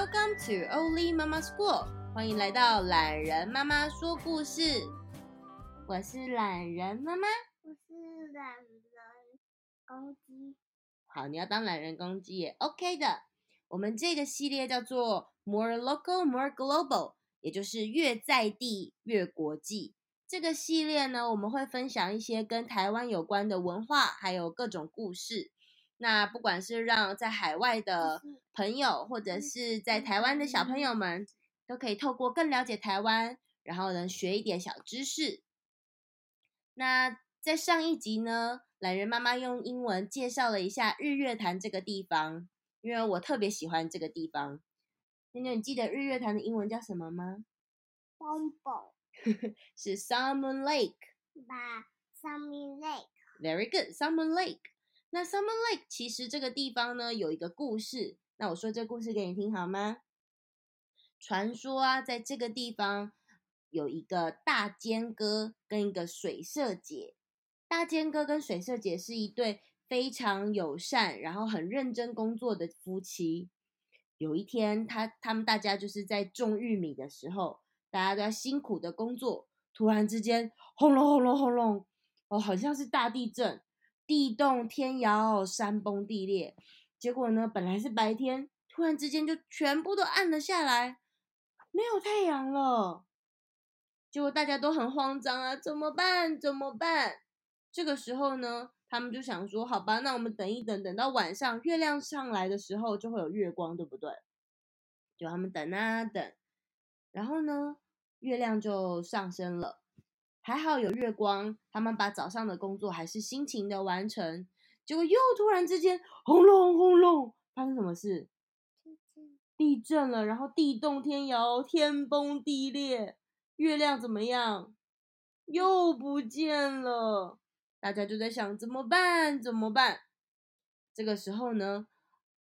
Welcome to Oli Mama School，欢迎来到懒人妈妈说故事。我是懒人妈妈，我是懒人公鸡。好，你要当懒人公鸡也 OK 的。我们这个系列叫做 More Local, More Global，也就是越在地越国际。这个系列呢，我们会分享一些跟台湾有关的文化，还有各种故事。那不管是让在海外的朋友，或者是在台湾的小朋友们，都可以透过更了解台湾，然后能学一点小知识。那在上一集呢，懒人妈妈用英文介绍了一下日月潭这个地方，因为我特别喜欢这个地方。妞妞，你记得日月潭的英文叫什么吗？Bumble。是 Salmon Lake。吧 Salmon Lake。Very good, Salmon Lake。那 Summer Lake 其实这个地方呢，有一个故事，那我说这个故事给你听好吗？传说啊，在这个地方有一个大尖哥跟一个水社姐。大尖哥跟水社姐是一对非常友善，然后很认真工作的夫妻。有一天，他他们大家就是在种玉米的时候。大家都在辛苦的工作，突然之间，轰隆轰隆轰隆，哦，好像是大地震，地动天摇，山崩地裂。结果呢，本来是白天，突然之间就全部都暗了下来，没有太阳了。结果大家都很慌张啊，怎么办？怎么办？这个时候呢，他们就想说，好吧，那我们等一等，等到晚上月亮上来的时候，就会有月光，对不对？就他们等啊等。然后呢，月亮就上升了，还好有月光，他们把早上的工作还是辛勤的完成。结果又突然之间，轰隆轰隆，发生什么事？地震了，然后地动天摇，天崩地裂，月亮怎么样？又不见了。大家就在想怎么办？怎么办？这个时候呢，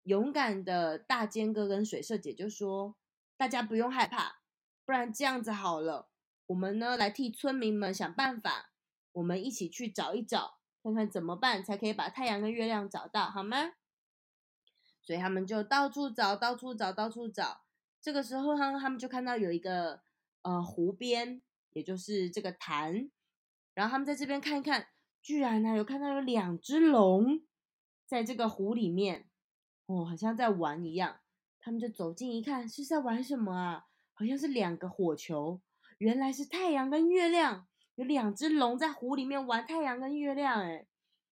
勇敢的大尖哥跟水社姐就说：“大家不用害怕。”不然这样子好了，我们呢来替村民们想办法，我们一起去找一找，看看怎么办才可以把太阳跟月亮找到，好吗？所以他们就到处找，到处找，到处找。这个时候，他他们就看到有一个呃湖边，也就是这个潭，然后他们在这边看一看，居然呢有看到有两只龙在这个湖里面，哦，好像在玩一样。他们就走近一看，是在玩什么啊？好像是两个火球，原来是太阳跟月亮，有两只龙在湖里面玩太阳跟月亮，哎，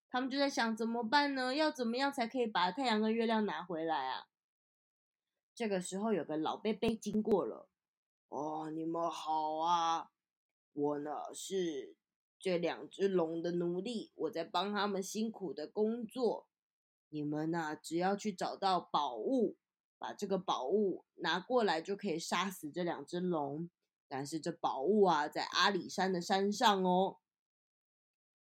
他们就在想怎么办呢？要怎么样才可以把太阳跟月亮拿回来啊？这个时候有个老伯伯经过了，哦，你们好啊，我呢是这两只龙的奴隶，我在帮他们辛苦的工作，你们呢只要去找到宝物。把这个宝物拿过来就可以杀死这两只龙，但是这宝物啊，在阿里山的山上哦。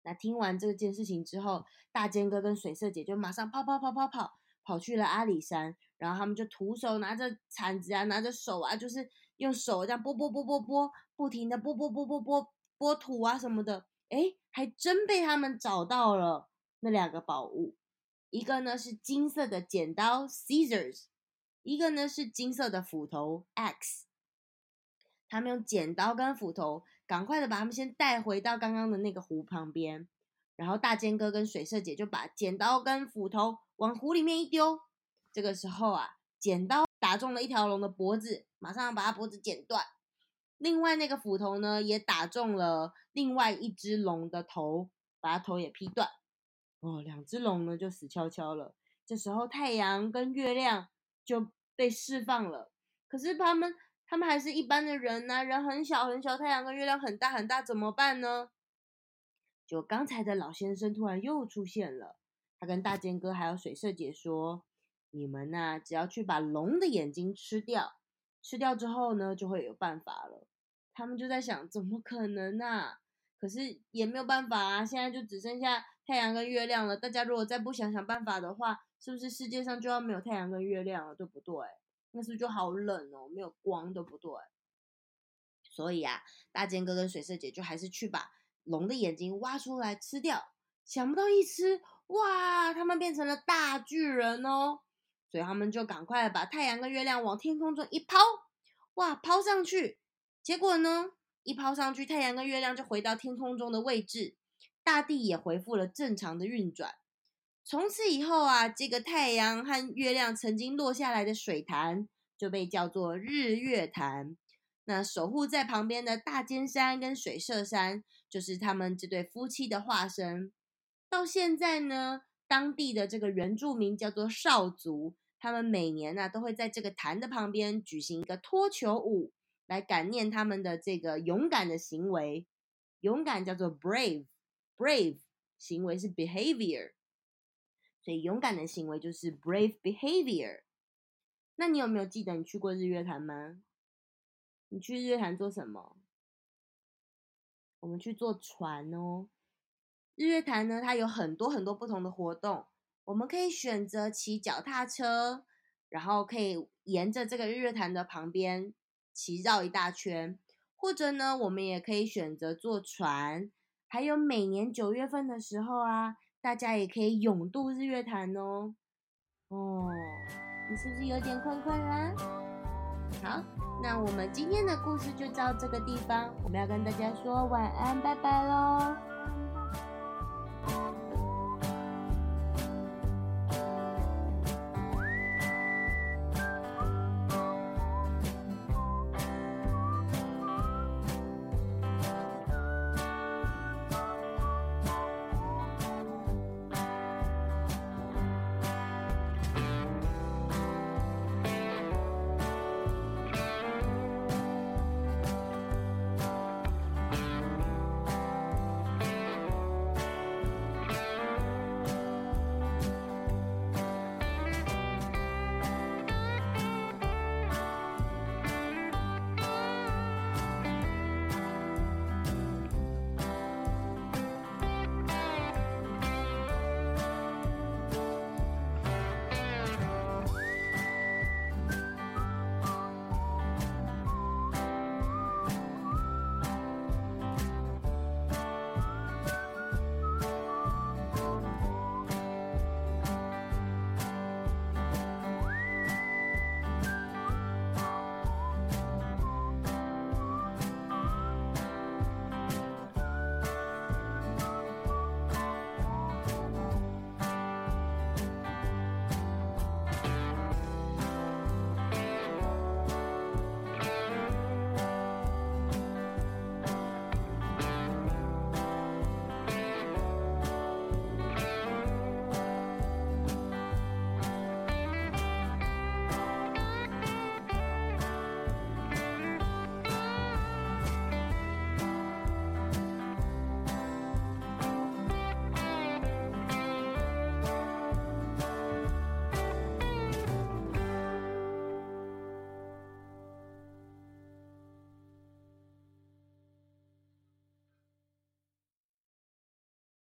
那听完这件事情之后，大尖哥跟水色姐就马上跑跑跑跑跑跑去了阿里山，然后他们就徒手拿着铲子啊，拿着手啊，就是用手这样拨拨拨拨拨，不停的拨拨拨拨拨拨土啊什么的，诶，还真被他们找到了那两个宝物，一个呢是金色的剪刀 （scissors）。一个呢是金色的斧头 axe，他们用剪刀跟斧头，赶快的把他们先带回到刚刚的那个湖旁边，然后大尖哥跟水色姐就把剪刀跟斧头往湖里面一丢，这个时候啊，剪刀打中了一条龙的脖子，马上把它脖子剪断，另外那个斧头呢也打中了另外一只龙的头，把它头也劈断，哦，两只龙呢就死翘翘了。这时候太阳跟月亮。就被释放了，可是他们他们还是一般的人呐、人很小很小，太阳跟月亮很大很大，怎么办呢？就刚才的老先生突然又出现了，他跟大尖哥还有水色姐说：“你们呐、只要去把龙的眼睛吃掉，吃掉之后呢，就会有办法了。”他们就在想，怎么可能啊？可是也没有办法啊，现在就只剩下太阳跟月亮了。大家如果再不想想办法的话，是不是世界上就要没有太阳跟月亮了，对不对？那是不是就好冷哦，没有光，对不对？所以啊，大尖哥跟水色姐就还是去把龙的眼睛挖出来吃掉。想不到一吃，哇，他们变成了大巨人哦！所以他们就赶快把太阳跟月亮往天空中一抛，哇，抛上去！结果呢，一抛上去，太阳跟月亮就回到天空中的位置，大地也恢复了正常的运转。从此以后啊，这个太阳和月亮曾经落下来的水潭就被叫做日月潭。那守护在旁边的大尖山跟水社山，就是他们这对夫妻的化身。到现在呢，当地的这个原住民叫做邵族，他们每年呢、都会在这个潭的旁边举行一个脱球舞，来感念他们的这个勇敢的行为。勇敢叫做 brave，brave 行为是 behavior。所以勇敢的行为就是 brave behavior。那你有没有记得你去过日月潭吗？你去日月潭做什么？我们去坐船哦。日月潭呢，它有很多很多不同的活动，我们可以选择骑脚踏车，然后可以沿着这个日月潭的旁边骑绕一大圈，或者呢，我们也可以选择坐船。还有每年九月份的时候啊。大家也可以勇度日月潭哦。哦，你是不是有点困困啦？好，那我们今天的故事就到这个地方，我们要跟大家说晚安，拜拜喽。